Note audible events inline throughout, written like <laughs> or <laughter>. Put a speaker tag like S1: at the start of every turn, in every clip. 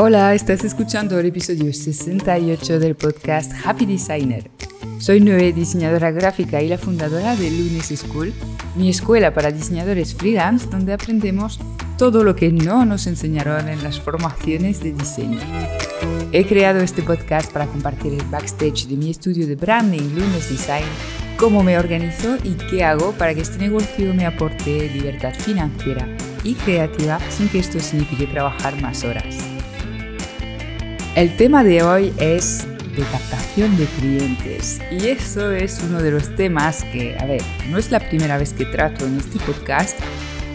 S1: Hola, estás escuchando el episodio 68 del podcast Happy Designer. Soy Noé, diseñadora gráfica y la fundadora de Lunes School, mi escuela para diseñadores freelance donde aprendemos todo lo que no nos enseñaron en las formaciones de diseño. He creado este podcast para compartir el backstage de mi estudio de branding Lunes Design, cómo me organizo y qué hago para que este negocio me aporte libertad financiera y creativa sin que esto signifique trabajar más horas. El tema de hoy es de captación de clientes y eso es uno de los temas que, a ver, no es la primera vez que trato en este podcast,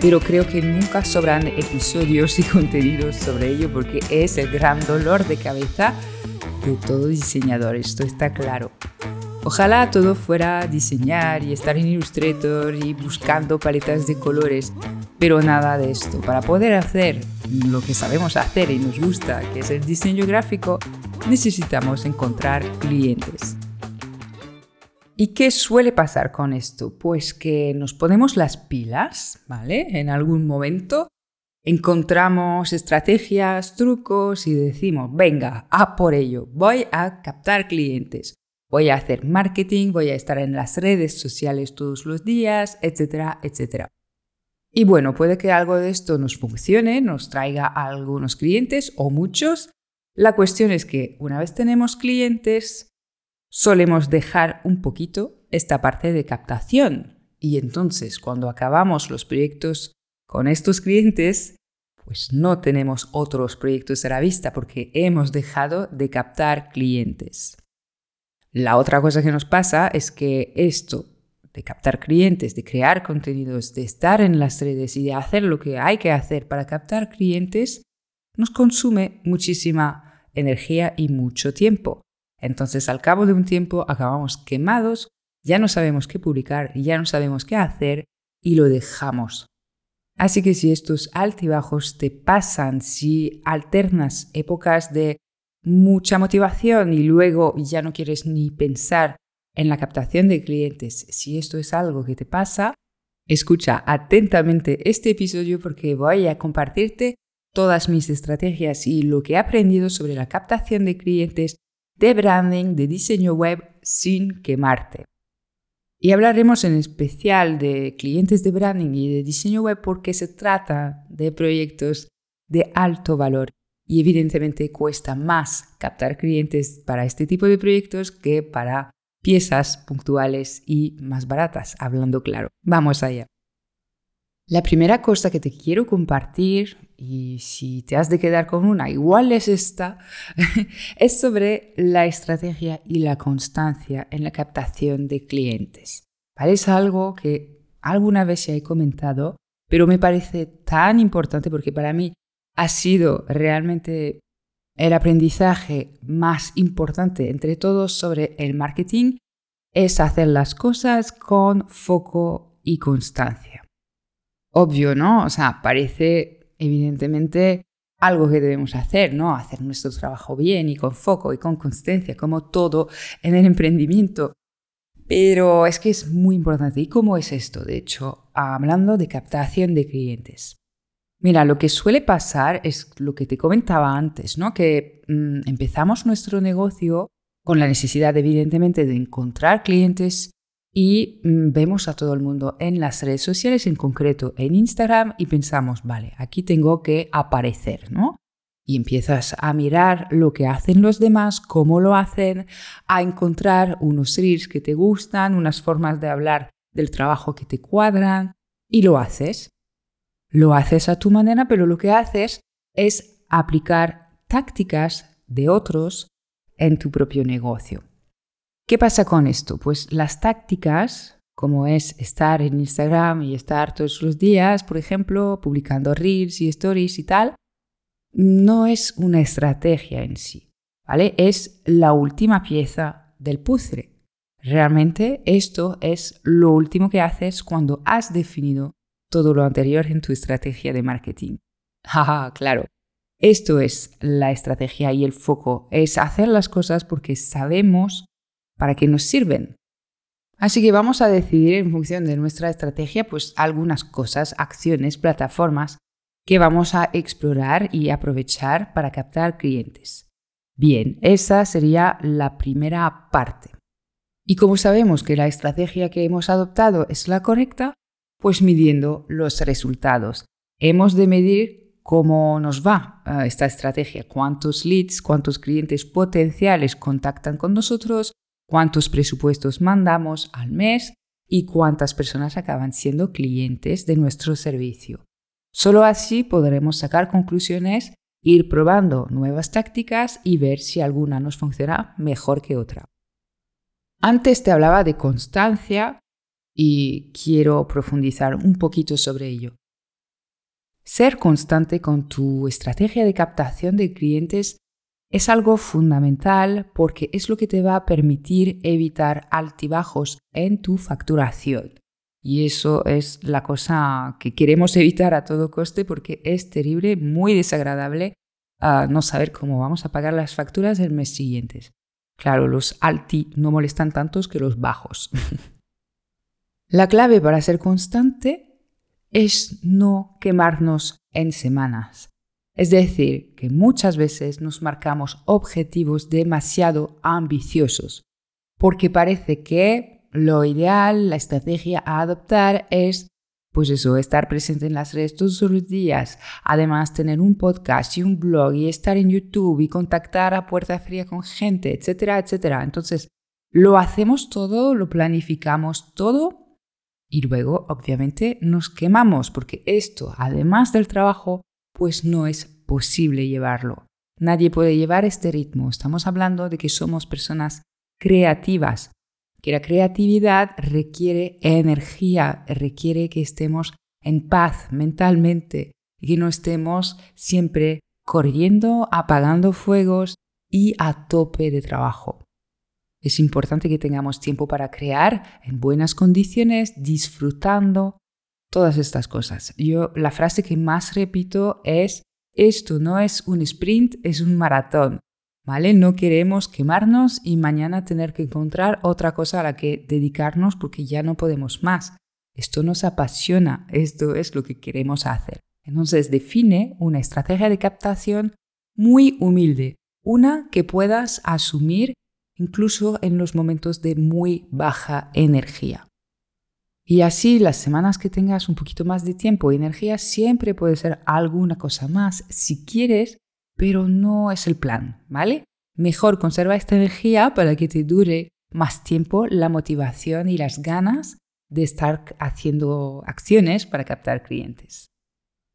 S1: pero creo que nunca sobran episodios y <laughs> contenidos sobre ello porque es el gran dolor de cabeza de todo diseñador, esto está claro. Ojalá todo fuera diseñar y estar en Illustrator y buscando paletas de colores, pero nada de esto. Para poder hacer lo que sabemos hacer y nos gusta, que es el diseño gráfico, necesitamos encontrar clientes. ¿Y qué suele pasar con esto? Pues que nos ponemos las pilas, ¿vale? En algún momento encontramos estrategias, trucos y decimos, venga, a por ello, voy a captar clientes, voy a hacer marketing, voy a estar en las redes sociales todos los días, etcétera, etcétera. Y bueno, puede que algo de esto nos funcione, nos traiga algunos clientes o muchos. La cuestión es que una vez tenemos clientes, solemos dejar un poquito esta parte de captación. Y entonces, cuando acabamos los proyectos con estos clientes, pues no tenemos otros proyectos a la vista porque hemos dejado de captar clientes. La otra cosa que nos pasa es que esto de captar clientes, de crear contenidos, de estar en las redes y de hacer lo que hay que hacer para captar clientes, nos consume muchísima energía y mucho tiempo. Entonces, al cabo de un tiempo, acabamos quemados, ya no sabemos qué publicar, ya no sabemos qué hacer y lo dejamos. Así que si estos altibajos te pasan, si alternas épocas de mucha motivación y luego ya no quieres ni pensar en la captación de clientes, si esto es algo que te pasa, escucha atentamente este episodio porque voy a compartirte todas mis estrategias y lo que he aprendido sobre la captación de clientes, de branding, de diseño web sin quemarte. Y hablaremos en especial de clientes de branding y de diseño web porque se trata de proyectos de alto valor y evidentemente cuesta más captar clientes para este tipo de proyectos que para piezas puntuales y más baratas, hablando claro. Vamos allá. La primera cosa que te quiero compartir, y si te has de quedar con una, igual es esta, <laughs> es sobre la estrategia y la constancia en la captación de clientes. Es algo que alguna vez ya he comentado, pero me parece tan importante porque para mí ha sido realmente el aprendizaje más importante entre todos sobre el marketing es hacer las cosas con foco y constancia. Obvio, ¿no? O sea, parece evidentemente algo que debemos hacer, ¿no? Hacer nuestro trabajo bien y con foco y con constancia, como todo en el emprendimiento. Pero es que es muy importante. ¿Y cómo es esto? De hecho, hablando de captación de clientes. Mira, lo que suele pasar es lo que te comentaba antes, ¿no? Que mm, empezamos nuestro negocio con la necesidad, evidentemente, de encontrar clientes y mm, vemos a todo el mundo en las redes sociales, en concreto en Instagram, y pensamos, vale, aquí tengo que aparecer, ¿no? Y empiezas a mirar lo que hacen los demás, cómo lo hacen, a encontrar unos reels que te gustan, unas formas de hablar del trabajo que te cuadran, y lo haces. Lo haces a tu manera, pero lo que haces es aplicar tácticas de otros en tu propio negocio. ¿Qué pasa con esto? Pues las tácticas, como es estar en Instagram y estar todos los días, por ejemplo, publicando reels y stories y tal, no es una estrategia en sí, ¿vale? Es la última pieza del puzzle. Realmente esto es lo último que haces cuando has definido todo lo anterior en tu estrategia de marketing. Jaja, claro. Esto es la estrategia y el foco, es hacer las cosas porque sabemos para qué nos sirven. Así que vamos a decidir en función de nuestra estrategia, pues algunas cosas, acciones, plataformas que vamos a explorar y aprovechar para captar clientes. Bien, esa sería la primera parte. Y como sabemos que la estrategia que hemos adoptado es la correcta, pues midiendo los resultados. Hemos de medir cómo nos va eh, esta estrategia, cuántos leads, cuántos clientes potenciales contactan con nosotros, cuántos presupuestos mandamos al mes y cuántas personas acaban siendo clientes de nuestro servicio. Solo así podremos sacar conclusiones, ir probando nuevas tácticas y ver si alguna nos funciona mejor que otra. Antes te hablaba de constancia y quiero profundizar un poquito sobre ello. Ser constante con tu estrategia de captación de clientes es algo fundamental porque es lo que te va a permitir evitar altibajos en tu facturación. Y eso es la cosa que queremos evitar a todo coste porque es terrible, muy desagradable ah, no saber cómo vamos a pagar las facturas el mes siguiente. Claro, los alti no molestan tantos que los bajos. <laughs> la clave para ser constante es no quemarnos en semanas. Es decir, que muchas veces nos marcamos objetivos demasiado ambiciosos, porque parece que lo ideal, la estrategia a adoptar es, pues eso, estar presente en las redes todos los días, además tener un podcast y un blog y estar en YouTube y contactar a puerta fría con gente, etcétera, etcétera. Entonces, lo hacemos todo, lo planificamos todo y luego, obviamente, nos quemamos porque esto, además del trabajo, pues no es posible llevarlo. Nadie puede llevar este ritmo. Estamos hablando de que somos personas creativas, que la creatividad requiere energía, requiere que estemos en paz mentalmente y que no estemos siempre corriendo, apagando fuegos y a tope de trabajo. Es importante que tengamos tiempo para crear en buenas condiciones, disfrutando, todas estas cosas. Yo la frase que más repito es, esto no es un sprint, es un maratón. ¿Vale? No queremos quemarnos y mañana tener que encontrar otra cosa a la que dedicarnos porque ya no podemos más. Esto nos apasiona, esto es lo que queremos hacer. Entonces define una estrategia de captación muy humilde, una que puedas asumir incluso en los momentos de muy baja energía. Y así las semanas que tengas un poquito más de tiempo y energía, siempre puede ser alguna cosa más si quieres, pero no es el plan, ¿vale? Mejor conserva esta energía para que te dure más tiempo la motivación y las ganas de estar haciendo acciones para captar clientes.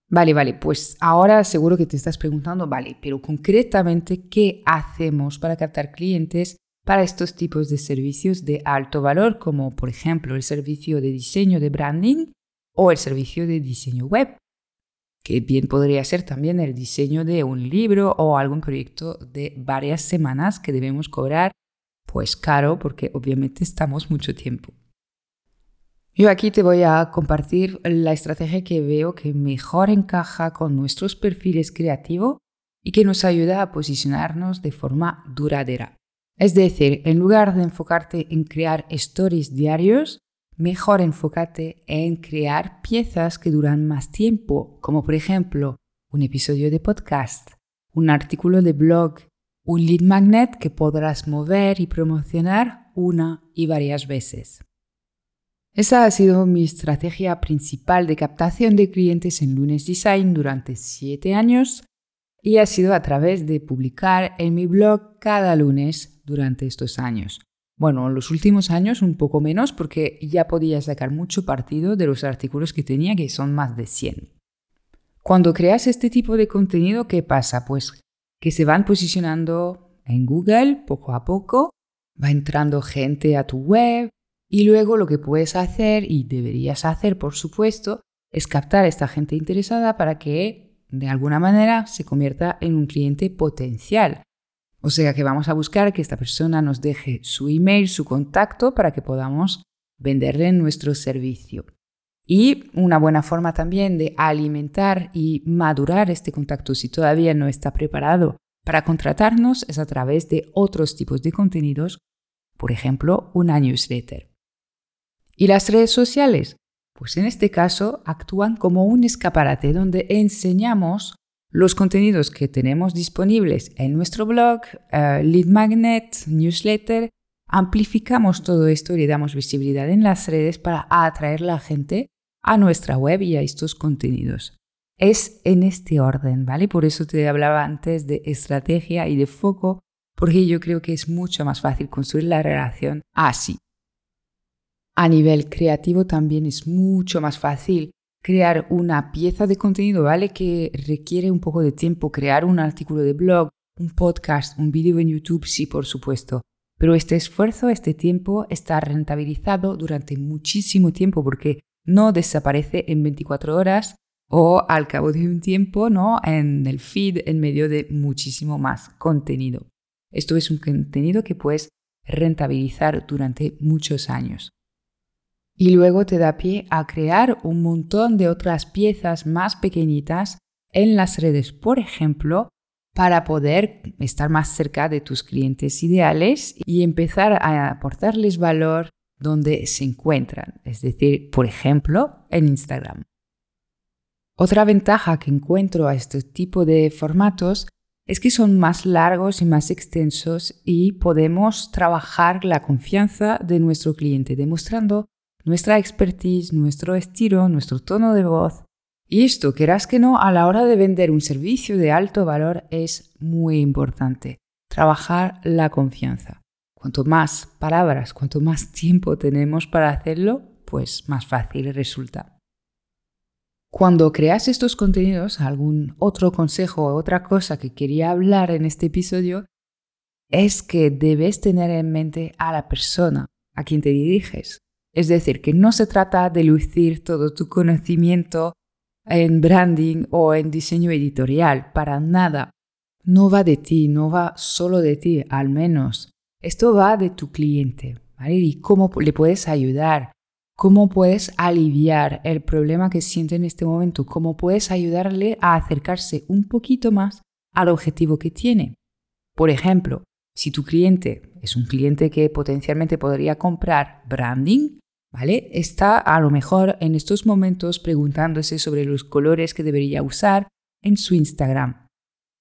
S1: Vale, vale, pues ahora seguro que te estás preguntando, vale, pero concretamente, ¿qué hacemos para captar clientes para estos tipos de servicios de alto valor, como por ejemplo el servicio de diseño de branding o el servicio de diseño web, que bien podría ser también el diseño de un libro o algún proyecto de varias semanas que debemos cobrar pues caro porque obviamente estamos mucho tiempo. Yo aquí te voy a compartir la estrategia que veo que mejor encaja con nuestros perfiles creativos y que nos ayuda a posicionarnos de forma duradera. Es decir, en lugar de enfocarte en crear stories diarios, mejor enfócate en crear piezas que duran más tiempo, como por ejemplo un episodio de podcast, un artículo de blog, un lead magnet que podrás mover y promocionar una y varias veces. Esa ha sido mi estrategia principal de captación de clientes en Lunes Design durante siete años y ha sido a través de publicar en mi blog cada lunes durante estos años. Bueno, en los últimos años un poco menos porque ya podía sacar mucho partido de los artículos que tenía, que son más de 100. Cuando creas este tipo de contenido, ¿qué pasa? Pues que se van posicionando en Google poco a poco, va entrando gente a tu web y luego lo que puedes hacer y deberías hacer, por supuesto, es captar a esta gente interesada para que de alguna manera se convierta en un cliente potencial. O sea que vamos a buscar que esta persona nos deje su email, su contacto para que podamos venderle nuestro servicio. Y una buena forma también de alimentar y madurar este contacto si todavía no está preparado para contratarnos es a través de otros tipos de contenidos, por ejemplo, una newsletter. ¿Y las redes sociales? Pues en este caso actúan como un escaparate donde enseñamos los contenidos que tenemos disponibles en nuestro blog, eh, lead magnet, newsletter. Amplificamos todo esto y le damos visibilidad en las redes para atraer la gente a nuestra web y a estos contenidos. Es en este orden, ¿vale? Por eso te hablaba antes de estrategia y de foco, porque yo creo que es mucho más fácil construir la relación así. A nivel creativo también es mucho más fácil crear una pieza de contenido, ¿vale? Que requiere un poco de tiempo, crear un artículo de blog, un podcast, un vídeo en YouTube, sí, por supuesto. Pero este esfuerzo, este tiempo está rentabilizado durante muchísimo tiempo porque no desaparece en 24 horas o al cabo de un tiempo, ¿no? En el feed en medio de muchísimo más contenido. Esto es un contenido que puedes rentabilizar durante muchos años y luego te da pie a crear un montón de otras piezas más pequeñitas en las redes, por ejemplo, para poder estar más cerca de tus clientes ideales y empezar a aportarles valor donde se encuentran, es decir, por ejemplo, en Instagram. Otra ventaja que encuentro a este tipo de formatos es que son más largos y más extensos y podemos trabajar la confianza de nuestro cliente, demostrando nuestra expertise, nuestro estilo, nuestro tono de voz. Y esto, querás que no, a la hora de vender un servicio de alto valor es muy importante. Trabajar la confianza. Cuanto más palabras, cuanto más tiempo tenemos para hacerlo, pues más fácil resulta. Cuando creas estos contenidos, algún otro consejo o otra cosa que quería hablar en este episodio es que debes tener en mente a la persona a quien te diriges. Es decir, que no se trata de lucir todo tu conocimiento en branding o en diseño editorial, para nada. No va de ti, no va solo de ti, al menos. Esto va de tu cliente. Y cómo le puedes ayudar, cómo puedes aliviar el problema que siente en este momento, cómo puedes ayudarle a acercarse un poquito más al objetivo que tiene. Por ejemplo, si tu cliente es un cliente que potencialmente podría comprar branding, ¿vale? Está a lo mejor en estos momentos preguntándose sobre los colores que debería usar en su Instagram.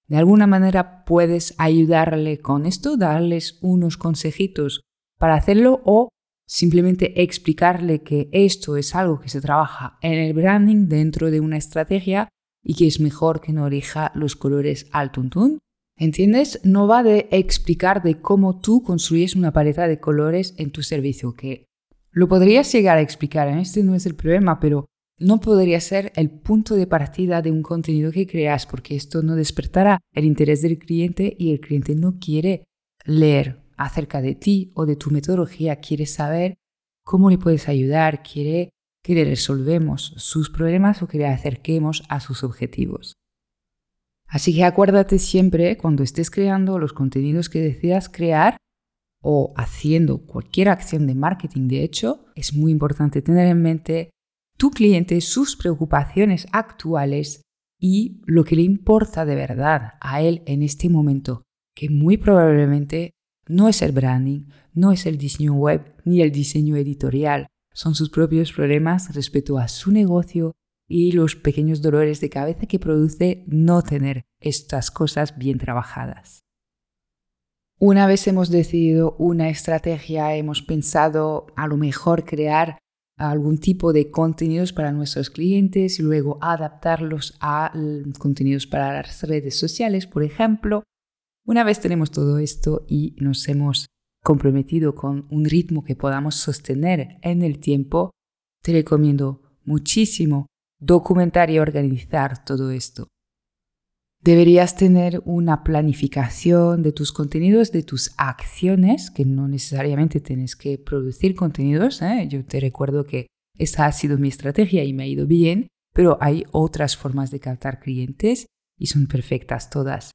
S1: De alguna manera puedes ayudarle con esto, darles unos consejitos para hacerlo o simplemente explicarle que esto es algo que se trabaja en el branding dentro de una estrategia y que es mejor que no elija los colores al tuntún. ¿Entiendes? No va de explicar de cómo tú construyes una paleta de colores en tu servicio, que lo podrías llegar a explicar, ¿eh? este no es el problema, pero no podría ser el punto de partida de un contenido que creas, porque esto no despertará el interés del cliente y el cliente no quiere leer acerca de ti o de tu metodología, quiere saber cómo le puedes ayudar, quiere que le resolvemos sus problemas o que le acerquemos a sus objetivos. Así que acuérdate siempre, cuando estés creando los contenidos que decidas crear, o haciendo cualquier acción de marketing, de hecho, es muy importante tener en mente tu cliente, sus preocupaciones actuales y lo que le importa de verdad a él en este momento, que muy probablemente no es el branding, no es el diseño web ni el diseño editorial, son sus propios problemas respecto a su negocio y los pequeños dolores de cabeza que produce no tener estas cosas bien trabajadas. Una vez hemos decidido una estrategia, hemos pensado a lo mejor crear algún tipo de contenidos para nuestros clientes y luego adaptarlos a contenidos para las redes sociales, por ejemplo. Una vez tenemos todo esto y nos hemos comprometido con un ritmo que podamos sostener en el tiempo, te recomiendo muchísimo documentar y organizar todo esto. Deberías tener una planificación de tus contenidos, de tus acciones, que no necesariamente tienes que producir contenidos. ¿eh? Yo te recuerdo que esa ha sido mi estrategia y me ha ido bien, pero hay otras formas de captar clientes y son perfectas todas.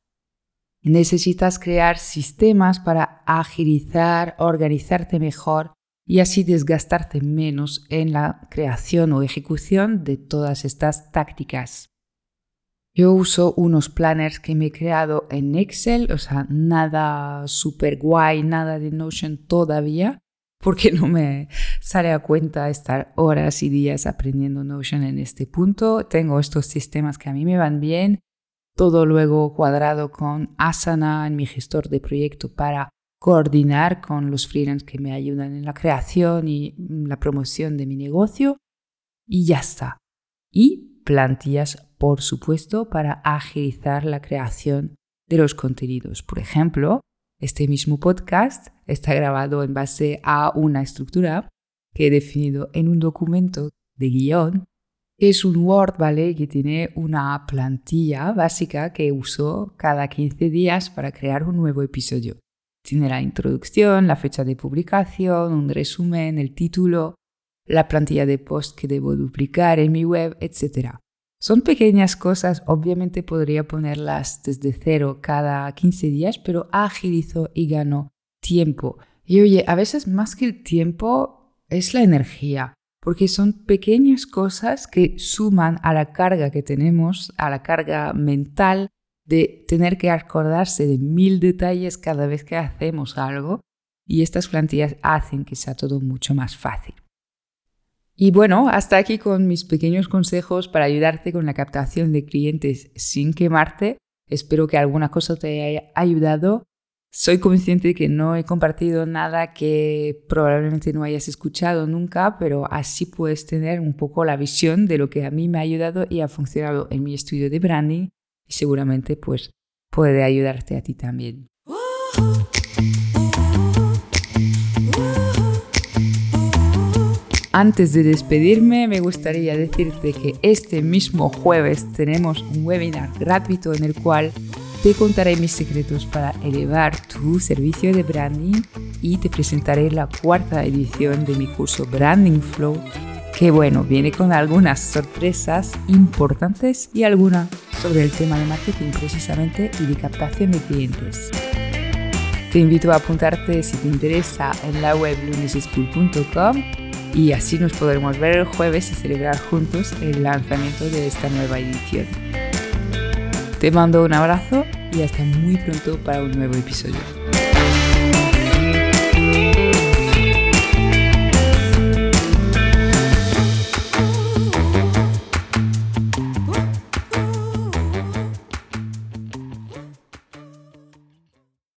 S1: Necesitas crear sistemas para agilizar, organizarte mejor y así desgastarte menos en la creación o ejecución de todas estas tácticas. Yo uso unos planners que me he creado en Excel, o sea, nada super guay, nada de Notion todavía, porque no me sale a cuenta estar horas y días aprendiendo Notion en este punto. Tengo estos sistemas que a mí me van bien, todo luego cuadrado con Asana en mi gestor de proyecto para coordinar con los freelance que me ayudan en la creación y la promoción de mi negocio y ya está. Y plantillas, por supuesto, para agilizar la creación de los contenidos. Por ejemplo, este mismo podcast está grabado en base a una estructura que he definido en un documento de guion. Es un Word, ¿vale? Que tiene una plantilla básica que uso cada 15 días para crear un nuevo episodio. Tiene la introducción, la fecha de publicación, un resumen, el título, la plantilla de post que debo duplicar en mi web, etc. Son pequeñas cosas, obviamente podría ponerlas desde cero cada 15 días, pero agilizo y gano tiempo. Y oye, a veces más que el tiempo es la energía, porque son pequeñas cosas que suman a la carga que tenemos, a la carga mental de tener que acordarse de mil detalles cada vez que hacemos algo. Y estas plantillas hacen que sea todo mucho más fácil. Y bueno, hasta aquí con mis pequeños consejos para ayudarte con la captación de clientes sin quemarte. Espero que alguna cosa te haya ayudado. Soy consciente de que no he compartido nada que probablemente no hayas escuchado nunca, pero así puedes tener un poco la visión de lo que a mí me ha ayudado y ha funcionado en mi estudio de branding y seguramente pues puede ayudarte a ti también. Antes de despedirme, me gustaría decirte que este mismo jueves tenemos un webinar gratuito en el cual te contaré mis secretos para elevar tu servicio de branding y te presentaré la cuarta edición de mi curso Branding Flow, que bueno, viene con algunas sorpresas importantes y alguna sobre el tema de marketing precisamente y de captación de clientes. Te invito a apuntarte si te interesa en la web luneseschool.com y así nos podremos ver el jueves y celebrar juntos el lanzamiento de esta nueva edición. Te mando un abrazo y hasta muy pronto para un nuevo episodio.